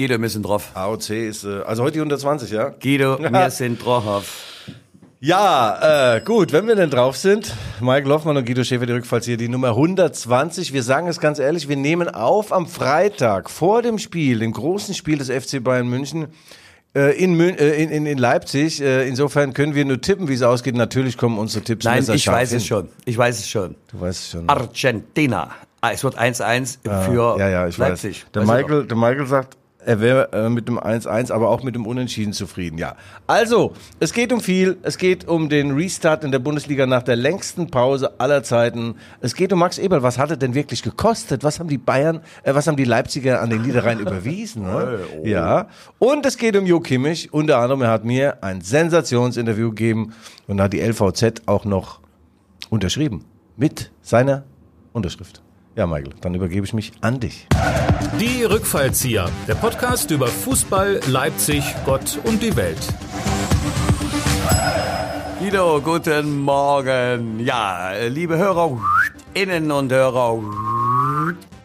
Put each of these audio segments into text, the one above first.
Guido, wir sind drauf. AOC ist, äh, also heute die 120, ja? Guido, wir sind drauf. Ja, äh, gut, wenn wir denn drauf sind, Mike Loffmann und Guido Schäfer, die Rückfalls hier, die Nummer 120. Wir sagen es ganz ehrlich, wir nehmen auf am Freitag vor dem Spiel, dem großen Spiel des FC Bayern München äh, in, Mün äh, in, in, in Leipzig. Äh, insofern können wir nur tippen, wie es ausgeht. Natürlich kommen unsere Tipps Nein, ich weiß hin. es schon. Ich weiß es schon. Du weißt es schon. Argentina. Ah, es wird 1-1 für ja, ja, ich Leipzig. weiß. Der Michael, der Michael sagt, er wäre äh, mit dem 1-1, aber auch mit dem Unentschieden zufrieden. Ja. Also, es geht um viel. Es geht um den Restart in der Bundesliga nach der längsten Pause aller Zeiten. Es geht um Max Eberl. Was hat er denn wirklich gekostet? Was haben die Bayern, äh, was haben die Leipziger an den Niederrhein überwiesen? Ne? Ja. Und es geht um Jo Kimmich. Unter anderem, er hat mir ein Sensationsinterview gegeben und hat die LVZ auch noch unterschrieben. Mit seiner Unterschrift. Ja, Michael, dann übergebe ich mich an dich. Die Rückfallzieher, der Podcast über Fußball, Leipzig, Gott und die Welt. Guido, guten Morgen. Ja, liebe Hörer innen und Hörer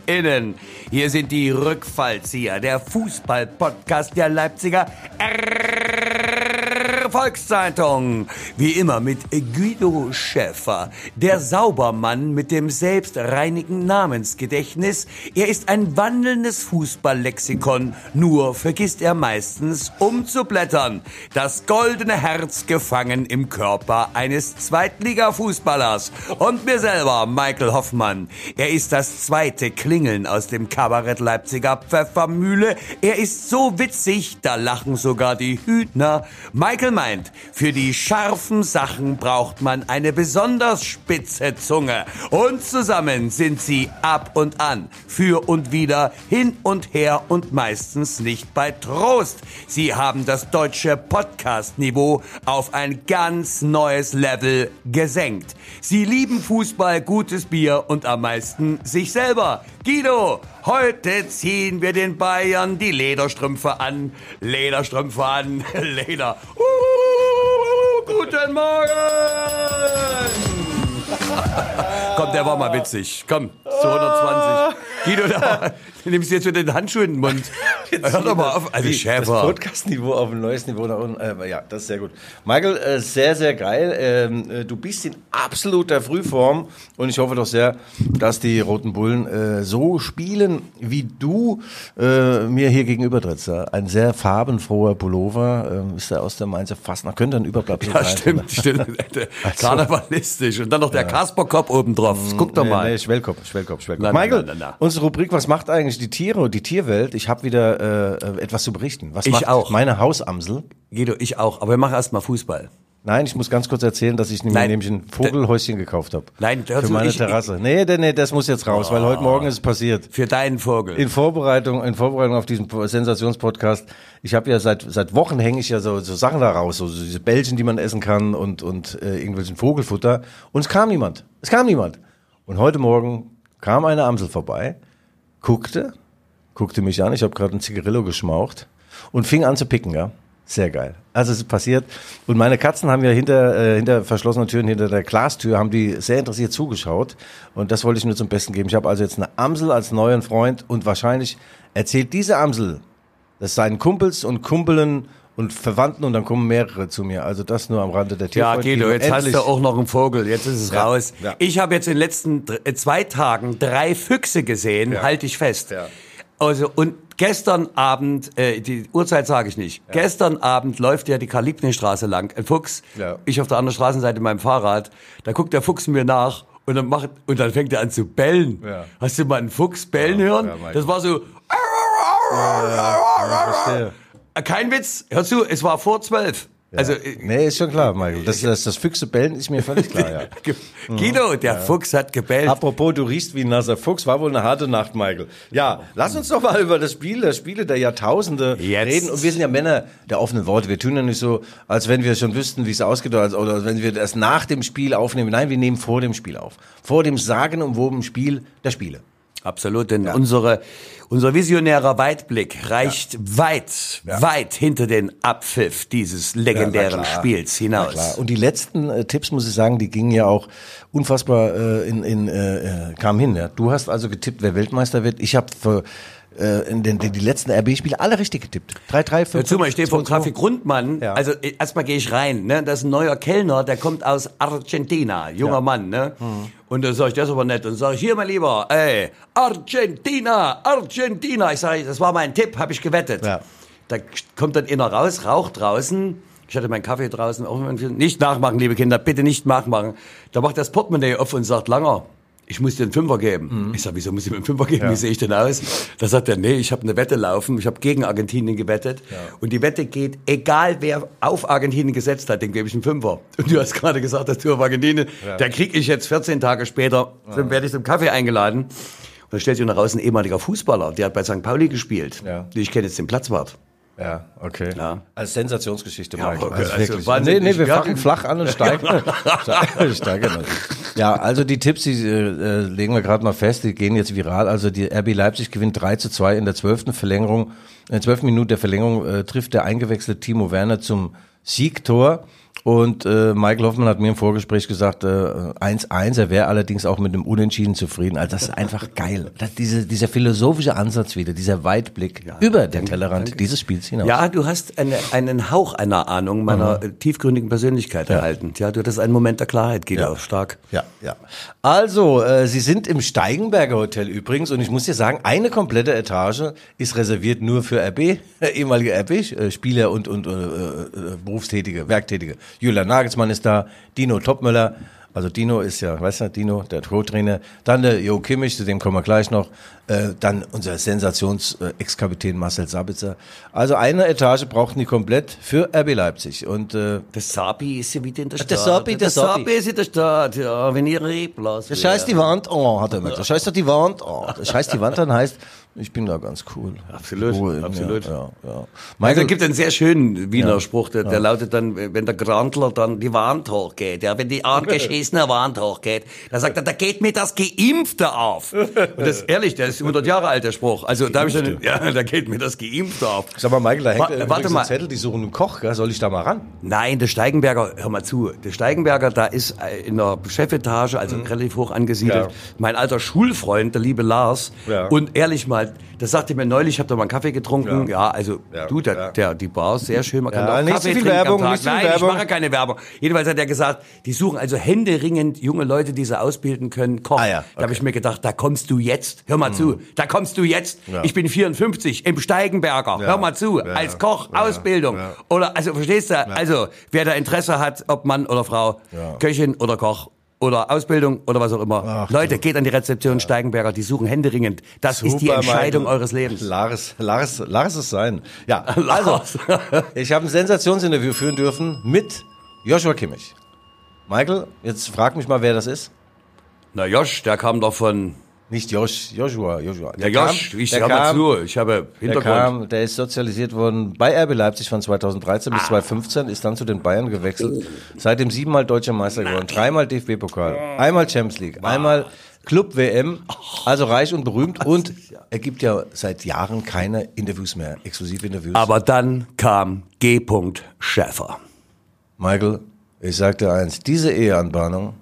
innen. Hier sind die Rückfallzieher, der Fußball-Podcast der Leipziger Volkszeitung. Wie immer mit Guido Schäfer, der Saubermann mit dem selbstreinigen Namensgedächtnis. Er ist ein wandelndes Fußballlexikon, nur vergisst er meistens umzublättern. Das goldene Herz gefangen im Körper eines Zweitliga-Fußballers. Und mir selber, Michael Hoffmann. Er ist das zweite Klingeln aus dem Kabarett Leipziger Pfeffermühle. Er ist so witzig, da lachen sogar die Hühner. Michael meint, für die scharfen Sachen braucht man eine besonders spitze Zunge. Und zusammen sind sie ab und an, für und wieder, hin und her und meistens nicht bei Trost. Sie haben das deutsche Podcast-Niveau auf ein ganz neues Level gesenkt. Sie lieben Fußball, gutes Bier und am meisten sich selber. Guido, heute ziehen wir den Bayern die Lederstrümpfe an. Lederstrümpfe an, Leder. Uh, guten Morgen! Komm, der war mal witzig. Komm, zu 120. Guido, da, du nimmst jetzt wieder den Handschuh in den Mund. Hör doch mal auf. Also Das Schäfer. Podcast-Niveau auf ein neues Niveau nach unten. Äh, ja, das ist sehr gut. Michael, äh, sehr, sehr geil. Ähm, äh, du bist in absoluter Frühform und ich hoffe doch sehr, dass die Roten Bullen äh, so spielen, wie du äh, mir hier gegenüber trittst. Ja? Ein sehr farbenfroher Pullover. Ähm, ist der aus der Mainzer Fastnacht. Könnte ein Überbleibsel Ja, sein. stimmt, stimmt. Karnevalistisch. Und dann noch der Kasperkopf oben drauf. Guck doch Nee, mal. Nee, Schwellkopf, Schwellkopf, Schwellkopf. Na, Michael, na, na, na. unsere Rubrik, was macht eigentlich die Tiere, die Tierwelt? Ich habe wieder äh, etwas zu berichten. Was Ich macht auch. meine Hausamsel? Guido, ich auch. Aber wir machen erst mal Fußball. Nein, ich muss ganz kurz erzählen, dass ich mir Nein. nämlich ein Vogelhäuschen gekauft habe. Nein, für meine ich- Terrasse. Nee, nee, nee, das muss jetzt raus, weil heute Morgen ist es passiert. Für deinen Vogel. In Vorbereitung, in Vorbereitung auf diesen Sensationspodcast, ich habe ja seit seit Wochen hänge ich ja so, so Sachen da raus, so, so diese Bällchen, die man essen kann und und äh, irgendwelchen Vogelfutter. Und es kam niemand. Es kam niemand. Und heute Morgen kam eine Amsel vorbei, guckte, guckte mich an. Ich habe gerade ein Zigarillo geschmaucht und fing an zu picken, ja. Sehr geil. Also es ist passiert. Und meine Katzen haben ja hinter, äh, hinter verschlossenen Türen, hinter der Glastür, haben die sehr interessiert zugeschaut. Und das wollte ich nur zum Besten geben. Ich habe also jetzt eine Amsel als neuen Freund und wahrscheinlich erzählt diese Amsel das seinen Kumpels und Kumpelen und Verwandten und dann kommen mehrere zu mir. Also das nur am Rande der Ja, Tierfreundin. Guido, jetzt hast Endlich- du auch noch einen Vogel. Jetzt ist es Ja, raus. ja. Ich habe jetzt in den letzten äh, zwei Tagen drei Füchse gesehen. Ja. Halte ich fest. Ja. Also und gestern Abend, äh, die Uhrzeit sage ich nicht. Gestern Abend läuft ja die Karl-Liebknecht-Straße lang. Ein Fuchs. Ja. Ich auf der anderen Straßenseite mit meinem Fahrrad. Da guckt der Fuchs mir nach. Und dann, macht, und dann fängt er an zu bellen. Ja. Hast du mal einen Fuchs bellen hören? ja, das war so. Kein Witz. Hör zu, es war vor zwölf. Also äh, Nee, ist schon klar, Michael. Das, das, das Füchse bellen ist mir völlig klar, ja. Guido, der Fuchs hat gebellt. Apropos, du riechst wie ein nasser Fuchs, war wohl eine harte Nacht, Michael. Ja, lass uns doch mal über das Spiel, das Spiele der Jahrtausende Jetzt. reden. Und wir sind ja Männer der offenen Worte. Wir tun ja nicht so, als wenn wir schon wüssten, wie es oder als, oder als wenn wir das nach dem Spiel aufnehmen. Nein, wir nehmen vor dem Spiel auf. Vor dem sagenumwobenen Spiel der Spiele. Absolut, denn unsere, unser visionärer Weitblick reicht weit, weit hinter den Abpfiff dieses legendären. Spiels Na hinaus. Und die letzten äh, Tipps, muss ich sagen, die gingen ja auch unfassbar äh, in, in äh, äh, kamen hin. Ja. Du hast also getippt, wer Weltmeister wird. Ich habe für äh, in den, die, die letzten RB-Spiele alle richtig getippt. 3-3, 5 Hör zu mal, ich stehe vor dem 2-2. Kaffee Grundmann. Ja. Also äh, erstmal gehe ich rein. Ne? Das ist ein neuer Kellner, der kommt aus Argentina, junger Mann. Ne? Und dann sage ich, das ist aber nett. Und sage ich, hier mein Lieber, ey, Argentina, Argentina. Ich sage, das war mein Tipp, habe ich gewettet. Ja. Da kommt dann einer raus, raucht draußen. Ich hatte meinen Kaffee draußen. Nicht nachmachen, liebe Kinder, bitte nicht nachmachen. Da macht das Portemonnaie auf und sagt, Langer, ich muss dir einen Fünfer geben. Ich sage, wieso muss ich mir einen Fünfer geben? Wie sehe ich denn aus? Da sagt er, nee, ich habe eine Wette laufen. Ich habe gegen Argentinien gewettet. Und die Wette geht, egal wer auf Argentinien gesetzt hat, dem gebe ich einen Fünfer. Und du hast gerade gesagt, dass du auf Argentinien, da kriege ich jetzt 14 Tage später, dann werde ich zum Kaffee eingeladen. Und da stellt sich noch raus ein ehemaliger Fußballer, der hat bei St. Pauli gespielt. Ja. Ich kenne jetzt den Platzwart. Ja, okay. Ja. Als Sensationsgeschichte, Ja, Michael. okay, Also also wirklich. wahnsinnig. nee, nee, wir fangen die- flach an und steigen. steigen, steigen. Ja, also die Tipps, die äh, legen wir gerade mal fest, die gehen jetzt viral. Also die RB Leipzig gewinnt 3 zu 2 in der zwölften Verlängerung. In der zwölften Minute der Verlängerung äh, trifft der eingewechselte Timo Werner zum Siegtor. Und äh, Michael Hoffmann hat mir im Vorgespräch gesagt, äh, 1-1, er wäre allerdings auch mit einem Unentschieden zufrieden. Also das ist einfach geil. Das, diese, dieser philosophische Ansatz wieder, dieser Weitblick über den Tellerrand dieses Spiels hinaus. Ja, du hast eine, einen Hauch einer Ahnung meiner äh, tiefgründigen Persönlichkeit erhalten. Ja, du hattest einen Moment der Klarheit, Guido. Ja. Stark. Ja, ja. Also, äh, Sie sind im Steigenberger Hotel übrigens und ich muss dir sagen, eine komplette Etage ist reserviert nur für RB, äh, ehemalige RB-Spieler und, und äh, äh, Berufstätige, Werktätige. Julian Nagelsmann ist da, Dino Topmöller, also Dino ist ja, weißt du, Dino, der Co-Trainer, dann der Jo Kimmich, zu dem kommen wir gleich noch, äh, dann unser Sensations-Ex-Kapitän Marcel Sabitzer. Also eine Etage brauchten die komplett für RB Leipzig und äh, Der Sabi ist ja wieder in der Stadt. Der Sabi, der Sabi. ist in der Stadt, ja, wenn ihr Reblas Das scheißt die Wand an, hat er gesagt. Das scheißt doch die Wand an. Das scheißt die Wand an heißt, ich bin da ganz cool. Absolut, Cool, absolut. Ja, ja, ja. Also Michael, es gibt einen sehr schönen Wiener Spruch, der, der lautet dann, wenn der Grandler dann die Wand hochgeht, ja, wenn die angeschissene Wand hochgeht, dann sagt er, da geht mir das Geimpfte auf. Und das ist ehrlich, der ist 100 Jahre alt, der Spruch. Also da habe ich dann, ja, da geht mir das Geimpfte auf. sag mal, Michael, da hängt Wa- warte mal. Zettel, die suchen einen Koch, gell? soll ich da mal ran? Nein, der Steigenberger, hör mal zu, der Steigenberger, da ist äh, in der Chefetage, also relativ hoch angesiedelt, Mhm. Ja. mein alter Schulfreund, der liebe Lars. Ja. Und ehrlich mal, das sagte mir neulich, ich habe da mal einen Kaffee getrunken. Ja, also Ja, du, der, ja. der, die Bar ist sehr schön, man kann Ja, da auch Kaffee trinken Werbung, am Tag. Nein, Werbung. ich mache keine Werbung. Jedenfalls hat er gesagt, die suchen also händeringend junge Leute, die sie ausbilden können, Koch. Ah ja, Da habe okay. Mhm. ich mir gedacht, da kommst du jetzt, hör mal zu, da kommst du jetzt. Ja. Ich bin 54 im Steigenberger, hör mal zu, Ja. als Koch, Ja. Ausbildung. Ja. Oder, also verstehst du, also wer da Interesse hat, ob Mann oder Frau, Ja. Köchin oder Koch oder Ausbildung oder was auch immer. Ach, Leute, geht an die Rezeption Steigenberger, die suchen händeringend. Das ist die Super, Entscheidung Michael. eures Lebens. Lars, Lars, Lars es sein. Ja, also, Lars. ich habe ein Sensationsinterview führen dürfen mit Joshua Kimmich. Michael, jetzt frag mich mal, wer das ist. Na Josh, der kam doch von, Nicht Josh, Joshua, Joshua. der kam- Josh, ich der kam- zu, ich habe Der Hintergrund. kam, der ist sozialisiert worden bei RB Leipzig von 2013 bis 2015, ist dann zu den Bayern gewechselt. Seitdem siebenmal deutscher Meister geworden, dreimal DFB-Pokal, einmal Champions League, einmal Club WM, also reich und berühmt und er gibt ja seit Jahren keine Interviews mehr, Exklusivinterviews. Aber dann kam G. Schäfer. Michael, ich sag dir eins, diese Eheanbahnung,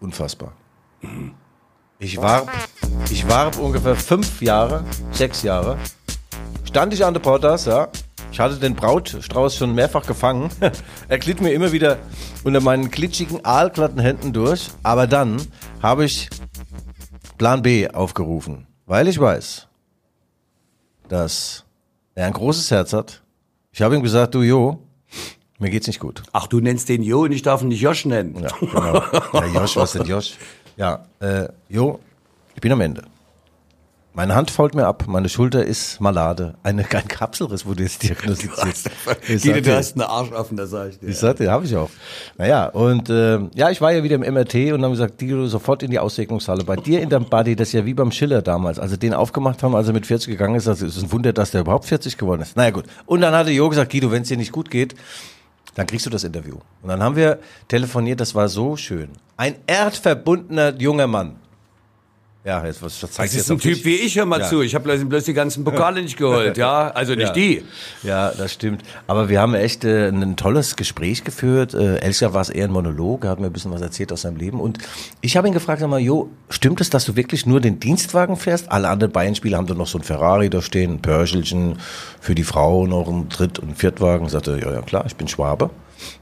unfassbar. Ich war, ich war ungefähr fünf Jahre, sechs Jahre, stand ich an der Portas, ja. Ich hatte den Brautstrauß schon mehrfach gefangen. er glitt mir immer wieder unter meinen glitschigen, aalglatten Händen durch. Aber dann habe ich Plan B aufgerufen, weil ich weiß, dass er ein großes Herz hat. Ich habe ihm gesagt, du Jo, mir geht's nicht gut. Ach, du nennst den Jo und ich darf ihn nicht Josh nennen. Ja, genau. Ja, Josh, was denn Josh? Ja, äh, Jo, ich bin am Ende. Meine Hand fault mir ab, meine Schulter ist malade. Eine, ein Kapselriss wurde jetzt diagnostiziert. Sag du hast einen Arsch offen, das sag ich dir. ich sagte, habe ich auch. Naja, und äh, ja, ich war ja wieder im MRT und haben gesagt, Guido, sofort in die Aussegnungshalle. Bei dir in deinem Body, das ist ja wie beim Schiller damals, als sie den aufgemacht haben, als er mit 40 gegangen ist, das ist ein Wunder, dass der überhaupt 40 geworden ist. Naja gut. Und dann hatte Jo gesagt, Guido, wenn es dir nicht gut geht, dann kriegst du das Interview. Und dann haben wir telefoniert, das war so schön. Ein erdverbundener junger Mann. Ja, jetzt was, was zeigt Das jetzt ist ein Typ dich? wie ich, hör mal Ja. zu. Ich habe bloß, die ganzen Pokale nicht geholt, ja. Also nicht Ja. die. Ja, das stimmt. Aber wir haben echt äh, ein tolles Gespräch geführt. Äh, Elscher war es eher ein Monolog, er hat mir ein bisschen was erzählt aus seinem Leben. Und ich habe ihn gefragt, sag mal, Jo, stimmt es, dass du wirklich nur den Dienstwagen fährst? Alle anderen Bayern-Spieler haben doch noch so ein Ferrari da stehen, ein Pörschelchen, für die Frau noch ein Dritt- und Viertwagen. Sagte, ja, ja klar, ich bin Schwabe.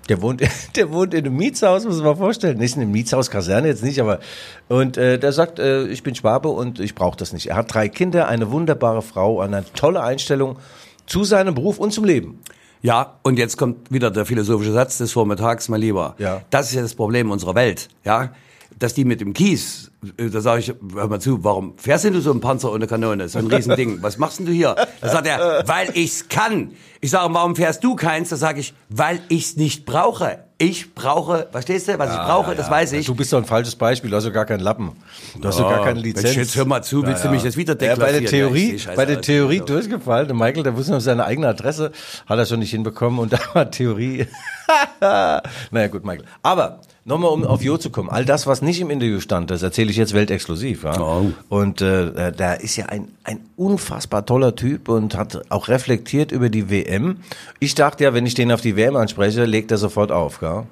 Der wohnt, der wohnt in einem Mietshaus, muss man mal vorstellen. Nicht in einem Mietshaus, Kaserne jetzt nicht, aber und äh, der sagt, äh, ich bin Schwabe und ich brauche das nicht. Er hat drei Kinder, eine wunderbare Frau, eine tolle Einstellung zu seinem Beruf und zum Leben. Ja, und jetzt kommt wieder der philosophische Satz des Vormittags, mein Lieber. Ja. Das ist ja das Problem unserer Welt, ja. Dass die mit dem Kies, äh, da sage ich, hör mal zu, warum fährst denn du so einen Panzer ohne Kanone? So ein Riesending. Was machst denn du hier? Da sagt er, weil ich's kann. Ich sage, warum fährst du keins? Da sage ich, weil ich's nicht brauche. Ich brauche, verstehst du, was ich brauche, das weiß ich. Du bist doch ein falsches Beispiel, du hast doch gar keinen Lappen. Du hast doch gar keine Mensch, Lizenz. jetzt hör mal zu, willst du mich jetzt wieder Ja, bei der? Theorie, Ja, bei der. Theorie durchgefallen. Der Michael, der wusste noch seine eigene Adresse, hat er schon nicht hinbekommen und da war Theorie. naja, gut, Michael. Aber nochmal, um auf Jo zu kommen. All das, was nicht im Interview stand, das erzähle ich jetzt weltexklusiv. Ja? Oh. Und äh, da ist ja ein, ein unfassbar toller Typ und hat auch reflektiert über die WM. Ich dachte ja, wenn ich den auf die WM anspreche, legt er sofort auf. Gell?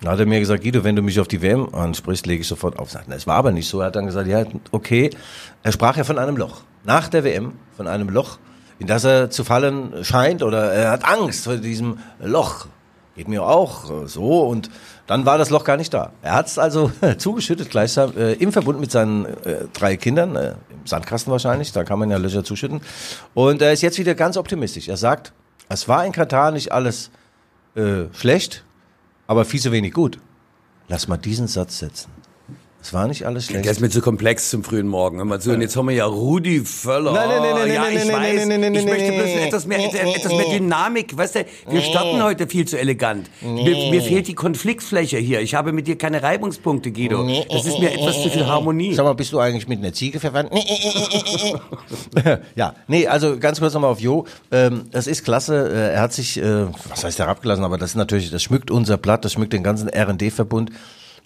Dann hat er mir gesagt, Guido, wenn du mich auf die WM ansprichst, lege ich sofort auf. Sagt, na, Es war aber nicht so. Er hat dann gesagt, ja, okay. Er sprach ja von einem Loch. Nach der WM, von einem Loch, in das er zu fallen scheint oder er hat Angst vor diesem Loch. Geht mir auch so und dann war das Loch gar nicht da. Er hat es also zugeschüttet gleichsam äh, im Verbund mit seinen äh, drei Kindern, äh, im Sandkasten wahrscheinlich, da kann man ja Löcher zuschütten. Und er ist jetzt wieder ganz optimistisch. Er sagt, es war in Katar nicht alles äh, schlecht, aber viel zu wenig gut. Lass mal diesen Satz setzen. Es war nicht alles schlecht. Der ist mir zu komplex zum frühen Morgen. Zu, und jetzt haben wir ja Rudi Völler. Nein, nein, nein, nein, ja, ich nein, weiß. nein, nein, nein, ich möchte bloß etwas mehr, etwas mehr Dynamik. Weißt du, wir starten heute viel zu elegant. Mir, mir fehlt die Konfliktfläche hier. Ich habe mit dir keine Reibungspunkte, Guido. Das ist mir etwas zu viel Harmonie. Sag mal, bist du eigentlich mit einer Ziege verwandt? ja, nee, also ganz kurz nochmal auf Jo. Ähm, das ist klasse. Äh, Er hat sich, äh, was heißt herabgelassen, aber das ist natürlich, das schmückt unser Blatt, das schmückt den ganzen R&D-Verbund.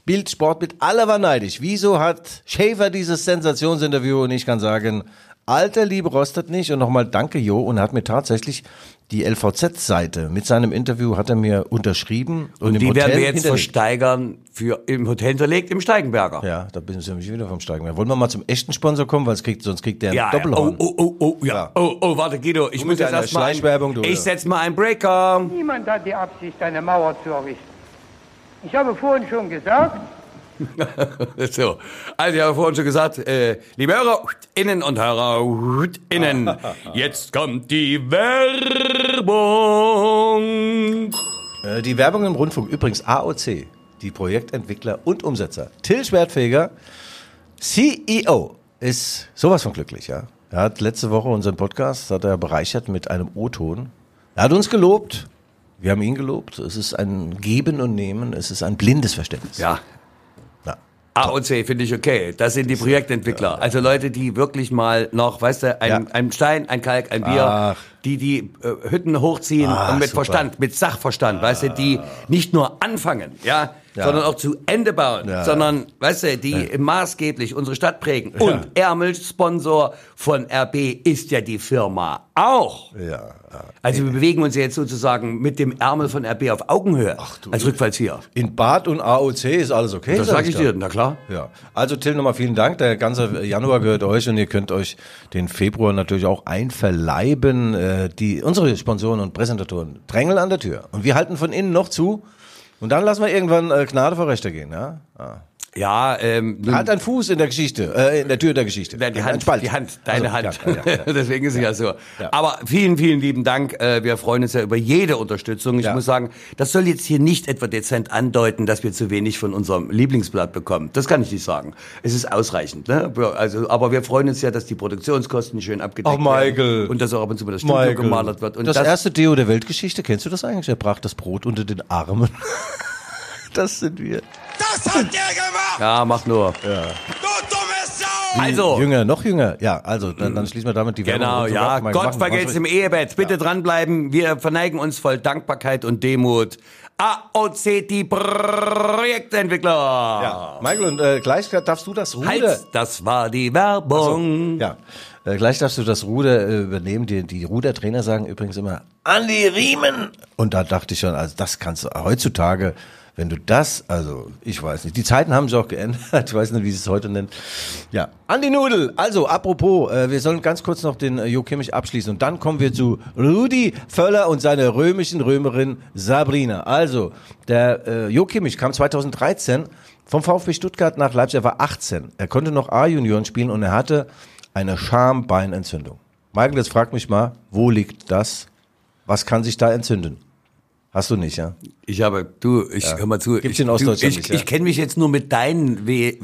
Bild, Sportbild, alle waren neidisch. Wieso hat Schäfer dieses Sensationsinterview? Und ich kann sagen, alter Liebe rostet nicht. Und nochmal danke Jo. Und er hat mir tatsächlich die LVZ-Seite mit seinem Interview hat er mir unterschrieben. Und, im Die Hotel werden wir jetzt hinterlegt. versteigern für, im Hotel hinterlegt, im Steigenberger. Ja, da bin ich nämlich wieder vom Steigen. Wollen wir mal zum echten Sponsor kommen, weil es kriegt, sonst kriegt der ein Ja, Doppelhorn. oh, oh, oh, oh, ja. Ja. Oh, oh, warte, Guido, ich muss jetzt erstmal. Ich ja. setz mal einen Breaker. Niemand hat die Absicht, eine Mauer zu errichten. Ich habe vorhin schon gesagt, So, also ich habe vorhin schon gesagt, äh, liebe Hörer, innen und Hörer, innen, jetzt kommt die Werbung. Äh, die Werbung im Rundfunk, übrigens AOC, die Projektentwickler und Umsetzer. Till Schwertfeger, CEO, ist sowas von glücklich, ja. Er hat letzte Woche unseren Podcast, hat er bereichert mit einem O-Ton. Er hat uns gelobt. Wir haben ihn gelobt. Es ist ein Geben und Nehmen. Es ist ein blindes Verständnis. Ja, Ja. AOC finde ich okay. Das sind die Projektentwickler. Also Leute, die wirklich mal noch, weißt du, ein, Ja. ein Stein, ein Kalk, ein Bier, Ach. die die äh, Hütten hochziehen Ah, und mit super. Verstand, mit Sachverstand, weißt du, die nicht nur anfangen, ja, Ja. sondern auch zu Ende bauen, Ja. sondern, weißt du, die maßgeblich unsere Stadt prägen. Und Ärmelsponsor von RB ist ja die Firma auch. Ja. Also wir bewegen uns ja jetzt sozusagen mit dem Ärmel von RB auf Augenhöhe als Rückfallzieher. In Bad und AOC ist alles okay. Das sag sage ich dir, na klar. Ja, also Till nochmal vielen Dank. Der ganze Januar gehört euch und ihr könnt euch den Februar natürlich auch einverleiben. Äh, Die, unsere Sponsoren und Präsentatoren drängeln an der Tür. Und wir halten von innen noch zu. Und dann lassen wir irgendwann äh, Gnade vor Rechter gehen. Ja? Ah. Ja, ähm, nun- Hat ein Fuß in der Geschichte, äh, in der Tür der Geschichte. Ja, die Ein Hand, die Hand, deine Also, Hand. ja, ja, ja. Deswegen ist es ja, so. Aber vielen, vielen lieben Dank. Äh, Wir freuen uns ja über jede Unterstützung. Ich muss sagen, das soll jetzt hier nicht etwa dezent andeuten, dass wir zu wenig von unserem Lieblingsblatt bekommen. Das kann ich nicht sagen. Es ist ausreichend. Ne? Also, aber wir freuen uns ja, dass die Produktionskosten schön abgedeckt Ach, Michael. werden und dass auch ab und zu mal das Studio Michael, gemalert wird. Und das, erste Deo der Weltgeschichte, kennst du das eigentlich? Er brach das Brot unter den Armen. das sind wir. Das hat der gemacht! ja, mach nur. Du dumme Sau! Also. Jünger, noch jünger. Ja, also dann, dann schließen wir damit die Werbung Genau, so ja. ab. Mal Gott machen. vergelt's im Ehebett. Bitte dranbleiben. Wir verneigen uns voll Dankbarkeit und Demut. AOC, die Projektentwickler. Ja, Michael, und äh, gleich darfst du das Ruder. Halt, das war die Werbung. Ja, äh, gleich darfst du das Ruder äh, übernehmen. Die, die Rudertrainer sagen übrigens immer, an die Riemen. Und da dachte ich schon, also das kannst du heutzutage, wenn du das, also ich weiß nicht, die Zeiten haben sich auch geändert. Ich weiß nicht, wie sie es heute nennt. Ja, an die Nudel. Also, apropos, äh, wir sollen ganz kurz noch den äh, Jo Kimmich abschließen und dann kommen wir zu Rudi Völler und seiner römischen Römerin Sabrina. Also, der äh, Jo Kimmich kam 2013 vom VfB Stuttgart nach Leipzig. Er war 18. Er konnte noch A-Junioren spielen und er hatte eine Schambeinentzündung. Michael, jetzt frag mich mal, wo liegt das? Was kann sich da entzünden? Hast du nicht, ja? Ich habe, du, ich hör mal zu. Gibt's ich, in Ostdeutschland du, ich, ja? ich kenne mich jetzt nur mit deinen We-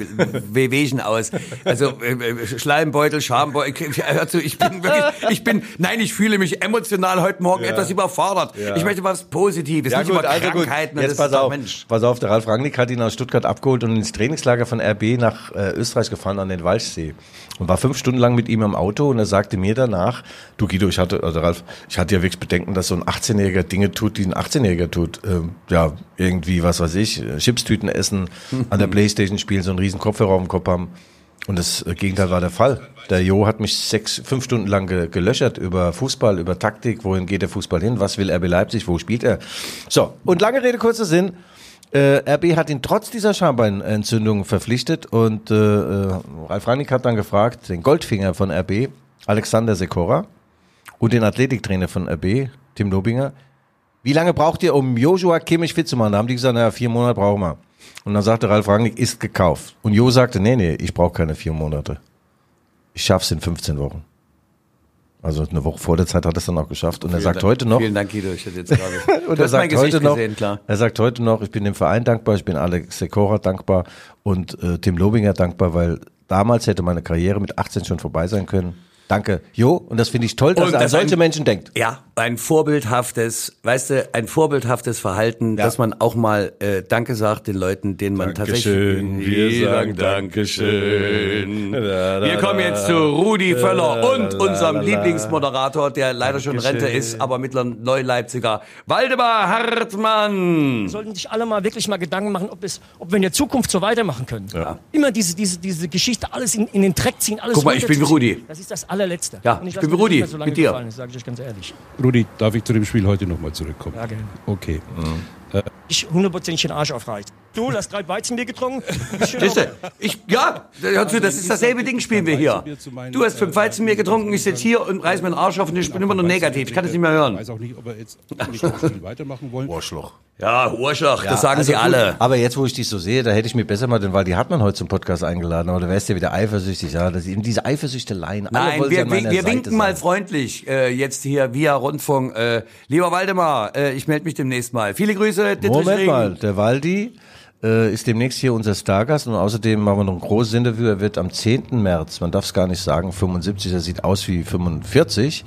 Wehwehchen aus. Also äh, äh, Schleimbeutel, Schambeutel. Hör zu, ich bin wirklich, ich bin, nein, ich fühle mich emotional heute Morgen etwas überfordert. Ich möchte was Positives, nicht über Krankheiten. und Jetzt das pass auf, Mensch. pass auf, der Ralf Rangnick hat ihn aus Stuttgart abgeholt und ins Trainingslager von RB nach äh, Österreich gefahren an den Walchsee und war fünf Stunden lang mit ihm im Auto und er sagte mir danach, du Guido, ich hatte, also Ralf, ich hatte ja wirklich Bedenken, dass so ein 18-Jähriger Dinge tut, die ein 18-Jähriger tut. Ähm, ja, irgendwie, was weiß ich, äh, Chipstüten essen, an der Playstation spielen, so einen riesen Kopfhörer auf dem Kopf haben. Und das äh, Gegenteil war der Fall. Der Jo hat mich sechs, fünf Stunden lang ge gelöchert über Fußball, über Taktik, wohin geht der Fußball hin, was will RB Leipzig, wo spielt er. So, und lange Rede, kurzer Sinn. Äh, RB hat ihn trotz dieser Schambeinentzündung verpflichtet und äh, äh, Ralf Rangnick hat dann gefragt, den Goldfinger von RB, Alexander Sekora und den Athletiktrainer von RB, Tim Lobinger, wie lange braucht ihr, um Joshua Kimmich fit zu machen? Da haben die gesagt, naja, vier Monate brauchen wir. Und dann sagte Ralf Rangnick, ist gekauft. Und Jo sagte, nee, nee, ich brauche keine vier Monate. Ich schaff's in 15 Wochen. Also eine Woche vor der Zeit hat er es dann auch geschafft. Und er sagt heute noch, Vielen Dank, Guido, ich hätte jetzt gerade. und du er sagt heute noch, gesehen, klar. er sagt heute noch, ich bin dem Verein dankbar, ich bin Alex Sekora dankbar und äh, Tim Lobinger dankbar, weil damals hätte meine Karriere mit 18 schon vorbei sein können. Danke, Jo, und das finde ich toll, dass Und er an solche ein- Menschen denkt. Ja, ein vorbildhaftes, weißt du, ein vorbildhaftes Verhalten, dass man auch mal äh, Danke sagt den Leuten, denen man Dankeschön, tatsächlich. wir sagen Dankeschön. Da, da, Wir kommen jetzt zu Rudi Völler und unserem Lieblingsmoderator, der leider schon Rente ist, aber mittlerweile Neuleipziger, Waldemar Hartmann. sollten sich alle mal wirklich mal Gedanken machen, ob, es, ob wir in der Zukunft so weitermachen können. Immer diese, diese, diese Geschichte, alles in, in den Dreck ziehen, alles Guck mal, ich bin. Rudi. Das ist das allerletzte. Ja, Und ich lasse bin Rudi, so mit dir. gefallen, Das sage ich euch ganz ehrlich. Rudi, darf ich zu dem Spiel heute nochmal zurückkommen? Ja, gerne. Okay. Ich hundertprozentig den Arsch aufreißen. Du hast drei Weizenbier getrunken. Ich, ja, hör zu, das ist dasselbe Ding, spielen wir hier. Meinen, Du hast fünf äh, Weizenbier getrunken, ich sitze hier und reiß mir den Arsch auf und ich bin immer nur negativ. Ich kann das nicht mehr Ich hören. weiß auch nicht, ob wir jetzt nicht Spiel weitermachen wollen. Ohrschloch. Ja, Urschach, das sagen Also sie gut, alle. Aber jetzt, wo ich dich so sehe, da hätte ich mir besser mal den Waldi Hartmann heute zum Podcast eingeladen, aber da wärst du ja wieder eifersüchtig. Ja, das, eben diese Eifersüchteleien. alle Nein, wir, wir winken mal freundlich äh, jetzt hier via Rundfunk. Äh, lieber Waldemar, äh, ich melde mich demnächst mal. Viele Grüße, Dietrich Moment Regen. mal, der Waldi äh, ist demnächst hier unser Stargast und außerdem machen wir noch ein großes Interview. Er wird am 10. März, man darf es gar nicht sagen, 75, er sieht aus wie 45